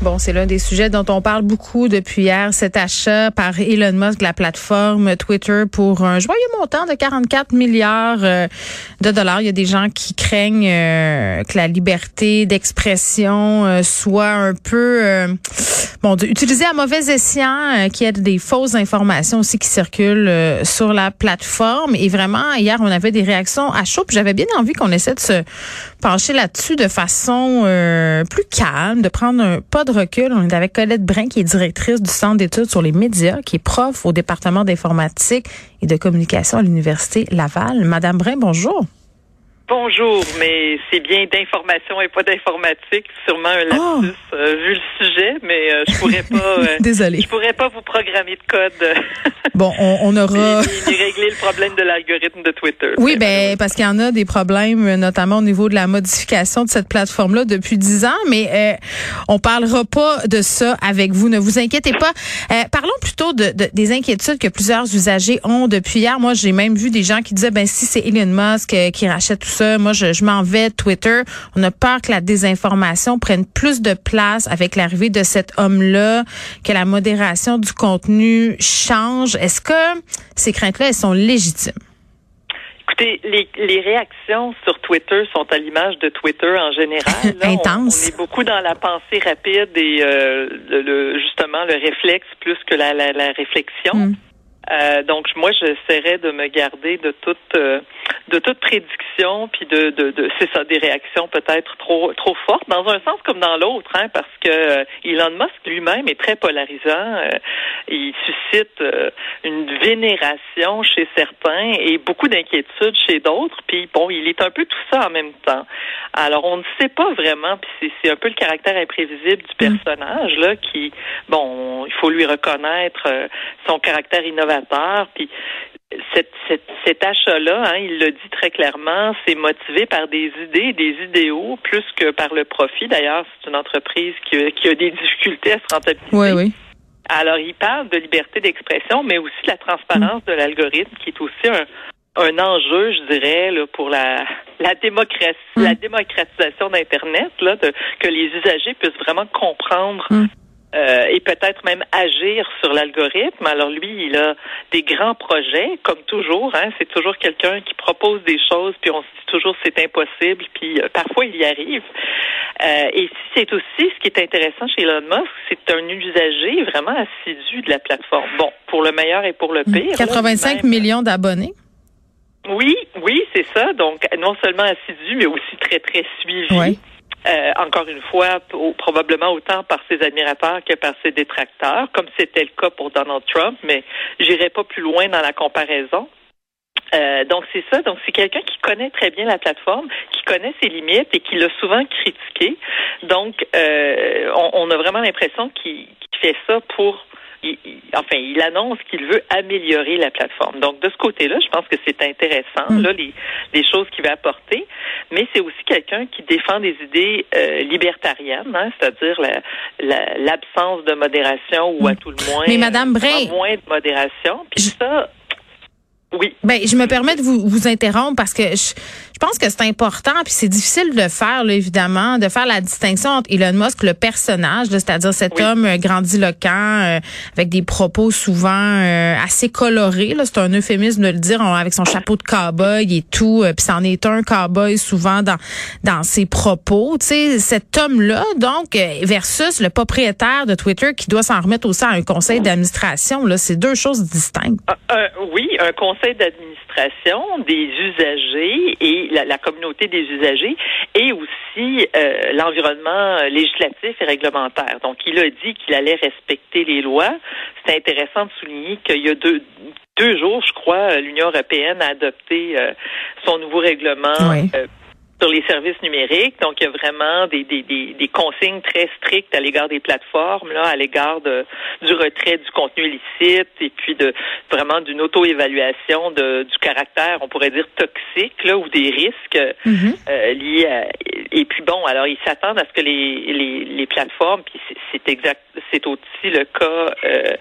Bon, c'est l'un des sujets dont on parle beaucoup depuis hier, cet achat par Elon Musk la plateforme Twitter pour un joyeux montant de 44 milliards euh, de dollars. Il y a des gens qui craignent euh, que la liberté d'expression euh, soit un peu bon utilisée à mauvais escient, qu'il y ait des fausses informations aussi qui circulent sur la plateforme. Et vraiment, hier, on avait des réactions à chaud. J'avais bien envie qu'on essaie de se pencher là-dessus de façon plus calme, de prendre un pas recul. On est avec Colette Brun, qui est directrice du Centre d'études sur les médias, qui est prof au département d'informatique et de communication à l'Université Laval. Madame Brun, bonjour. Bonjour, mais c'est bien d'information et pas d'informatique. Sûrement un lapsus oh! euh, vu le sujet, mais euh, je pourrais pas. Euh, Désolée. Je pourrais pas vous programmer de code. bon, on, aura. ni, régler le problème de l'algorithme de Twitter. Oui, ben parce qu'il y en a des problèmes, notamment au niveau de la modification de cette plateforme-là depuis dix ans, mais on parlera pas de ça avec vous. Ne vous inquiétez pas. parlons plutôt de, des inquiétudes que plusieurs usagers ont depuis hier. Moi, j'ai même vu des gens qui disaient, ben si c'est Elon Musk qui rachète tout ça moi, je, m'en vais Twitter. On a peur que la désinformation prenne plus de place avec l'arrivée de cet homme-là, que la modération du contenu change. Est-ce que ces craintes-là, elles sont légitimes? Écoutez, les, réactions sur Twitter sont à l'image de Twitter en général. Intense. On, est beaucoup dans la pensée rapide et euh, le, justement le réflexe plus que la, réflexion. Hmm. Euh, donc moi, j'essaierais de me garder de toute euh, de toute prédiction, puis de, de, de c'est ça, des réactions peut-être trop trop fortes, dans un sens comme dans l'autre, hein, parce que euh, Elon Musk lui-même est très polarisant. il suscite une vénération chez certains et beaucoup d'inquiétude chez d'autres. Puis bon, il est un peu tout ça en même temps. Alors on ne sait pas vraiment, puis c'est un peu le caractère imprévisible du mm. personnage là, qui bon, il faut lui reconnaître son caractère innovateur puis cet achat-là, hein, il le dit très clairement, c'est motivé par des idées, des idéaux, plus que par le profit. D'ailleurs, c'est une entreprise qui a, des difficultés à se rentabiliser. Oui, oui. Alors, il parle de liberté d'expression, mais aussi de la transparence de l'algorithme, qui est aussi un, enjeu, je dirais, pour la, démocratie, la démocratisation d'Internet, là, que les usagers puissent vraiment comprendre mm. Euh, et peut-être même agir sur l'algorithme. Alors lui, il a des grands projets, comme toujours. Hein, c'est toujours quelqu'un qui propose des choses, puis on se dit toujours c'est impossible, puis euh, parfois il y arrive. Euh, et c'est aussi ce qui est intéressant chez Elon Musk, c'est un usager vraiment assidu de la plateforme. Bon, pour le meilleur et pour le pire. 85 millions d'abonnés. Oui, oui, c'est ça. Donc non seulement assidu, mais aussi très très suivi. Euh, encore une fois, probablement autant par ses admirateurs que par ses détracteurs, comme c'était le cas pour Donald Trump, mais j'irai pas plus loin dans la comparaison. Euh, donc c'est ça. Donc c'est quelqu'un qui connaît très bien la plateforme, qui connaît ses limites et qui l'a souvent critiqué. Donc euh, on, a vraiment l'impression qu'il fait ça pour il, enfin, il annonce qu'il veut améliorer la plateforme. Donc, de ce côté-là, je pense que c'est intéressant, mm. là, les, les, choses qu'il va apporter. Mais c'est aussi quelqu'un qui défend des idées euh, libertariennes, hein, c'est-à-dire l'absence de modération ou à mm. tout le moins, Mais Madame Bray, moins de modération. Puis ça, oui. Ben, je me permets de vous, vous interrompre parce que je, je pense que c'est important, puis c'est difficile de le faire, là, évidemment, de faire la distinction entre Elon Musk, le personnage, c'est-à-dire cet homme euh, grandiloquent, euh, avec des propos souvent euh, assez colorés. C'est un euphémisme de le dire, avec son chapeau de cowboy et tout, puis c'en est un cowboy souvent dans dans ses propos. Tu sais, cet homme-là, donc, versus le propriétaire de Twitter qui doit s'en remettre aussi à un conseil d'administration. Là, c'est deux choses distinctes. oui, un conseil d'administration des usagers et la, communauté des usagers et aussi euh, l'environnement législatif et réglementaire. Donc, il a dit qu'il allait respecter les lois. C'est intéressant de souligner qu'il y a deux, deux jours, je crois, l'Union européenne a adopté euh, son nouveau règlement euh, sur les services numériques. Donc, il y a vraiment des, des, des, des consignes très strictes à l'égard des plateformes, là, à l'égard de, du retrait du contenu illicite et puis de vraiment d'une auto-évaluation de, du caractère, on pourrait dire, toxique, là, ou des risques mm-hmm. euh, liés à... Et puis bon, alors ils s'attendent à ce que les, les, les plateformes, puis c'est exact, c'est aussi le cas. Euh,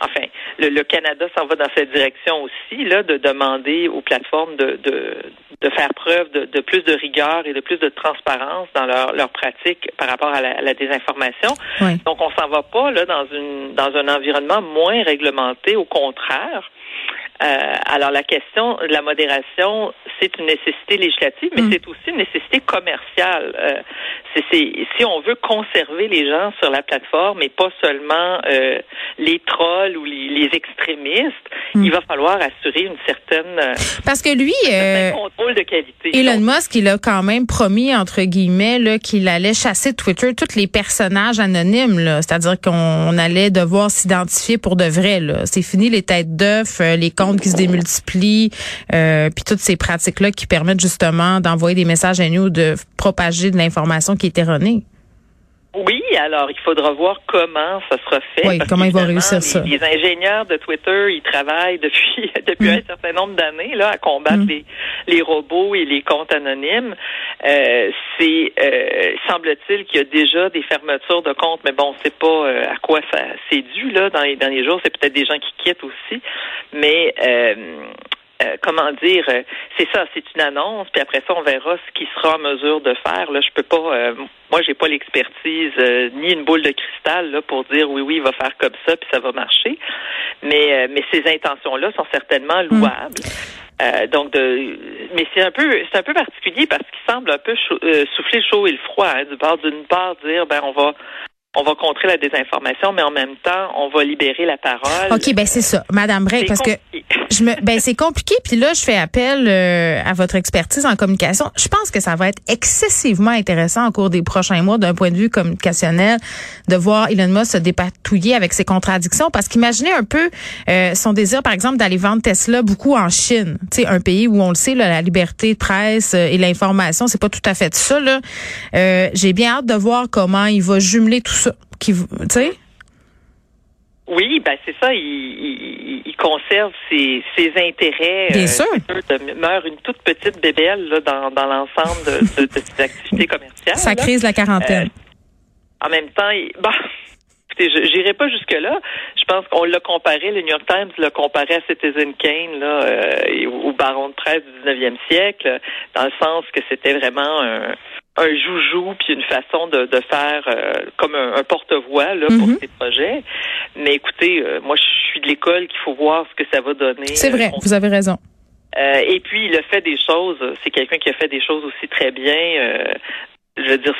enfin, le, Canada s'en va dans cette direction aussi, là, de demander aux plateformes de, de, de faire preuve de, de, plus de rigueur et de plus de transparence dans leur, leur pratique par rapport à la, désinformation. Donc, on s'en va pas là dans une dans un environnement moins réglementé. Au contraire. Euh, alors la question de la modération, c'est une nécessité législative, mais mm. c'est aussi une nécessité commerciale. Euh, c'est, si on veut conserver les gens sur la plateforme et pas seulement euh, les trolls ou les, les extrémistes, mm. il va falloir assurer une certaine euh, parce que lui un contrôle de qualité. Elon Musk, il a quand même promis entre guillemets là, qu'il allait chasser de Twitter tous les personnages anonymes, là. c'est-à-dire qu'on allait devoir s'identifier pour de vrai. Là. C'est fini les têtes d'œufs, les comptes qui se démultiplient, euh, puis toutes ces pratiques-là qui permettent justement d'envoyer des messages à nous, de propager de l'information qui est erronée. Oui, alors il faudra voir comment ça sera fait. Oui, comment ils vont réussir les, ça. Les ingénieurs de Twitter, ils travaillent depuis depuis mm. un certain nombre d'années là à combattre mm. les, les robots et les comptes anonymes. Euh, c'est euh, semble-t-il qu'il y a déjà des fermetures de comptes, mais bon, c'est pas euh, à quoi ça c'est dû là dans les derniers jours. C'est peut-être des gens qui quittent aussi, mais euh, euh, comment dire, euh, c'est ça, c'est une annonce, puis après ça, on verra ce qu'il sera en mesure de faire. Là, je peux pas, euh, moi, j'ai pas l'expertise ni une boule de cristal là pour dire oui, oui, il va faire comme ça, puis ça va marcher. Mais, mais ces intentions-là sont certainement hmm. louables. donc, de, mais c'est un peu, c'est un peu particulier parce qu'il semble un peu souffler le chaud et le froid. Hein, du bord d'une part, dire ben on va, on va contrer la désinformation, mais en même temps, on va libérer la parole. OK, ben c'est ça, Madame Bray, parce que je me, ben c'est compliqué. Puis là, je fais appel euh, à votre expertise en communication. Je pense que ça va être excessivement intéressant au cours des prochains mois, d'un point de vue communicationnel, de voir Elon Musk se dépatouiller avec ses contradictions. Parce qu'imaginez un peu euh, son désir, par exemple, d'aller vendre Tesla beaucoup en Chine, tu sais, un pays où on le sait, la liberté de presse euh, et l'information, c'est pas tout à fait ça. Là, j'ai bien hâte de voir comment il va jumeler tout qui, Oui, ben c'est ça. Il, il, conserve ses, ses intérêts. Bien euh, sûr. demeure une toute petite bébelle là, dans, dans l'ensemble de, de, ses activités commerciales. Ça crise la quarantaine. Euh, en même temps, il, bah, écoutez, j'irai pas jusque là. Je pense qu'on l'a comparé, le New York Times l'a comparé à Citizen Kane là, euh, au baron de presse du 19e siècle, dans le sens que c'était vraiment un un joujou puis une façon de, de faire euh, comme un, porte-voix là pour mhm. ces projets. Mais écoutez, euh, moi je suis de l'école qu'il faut voir ce que ça va donner. C'est vrai, vous avez raison. Euh, et puis il a fait des choses. C'est quelqu'un qui a fait des choses aussi très bien. je veux dire,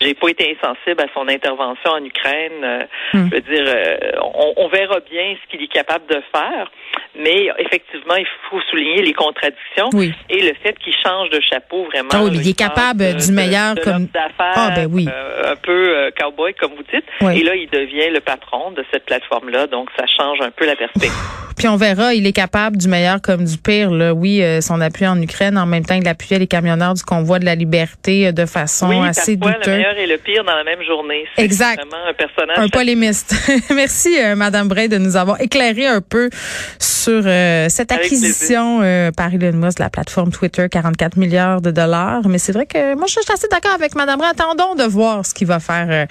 j'ai pas été insensible à son intervention en Ukraine. Hmm. Je veux dire, on, on, verra bien ce qu'il est capable de faire. Mais effectivement, il faut souligner les contradictions et le fait qu'il change de chapeau vraiment. Ah oui, il est capable du meilleur comme ah ben oui. Euh, un peu euh, cowboy comme vous dites. Et là, il devient le patron de cette plateforme-là, donc ça change un peu la perspective. Puis on verra, il est capable du meilleur comme du pire. Là. Oui, euh, son appui en Ukraine, en même temps, il appuyait les camionneurs du convoi de la liberté de façon oui, assez douteuse. Meilleur et le pire dans la même journée. Exact. Vraiment un personnage. Un polémiste. Merci, Madame Bray, de nous avoir éclairé un peu sur euh, cette acquisition euh, par Elon Musk de la plateforme Twitter, 44 milliards de dollars. Mais c'est vrai que moi, je suis assez d'accord avec Madame Attendons de voir ce qu'il va faire euh,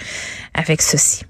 avec ceci.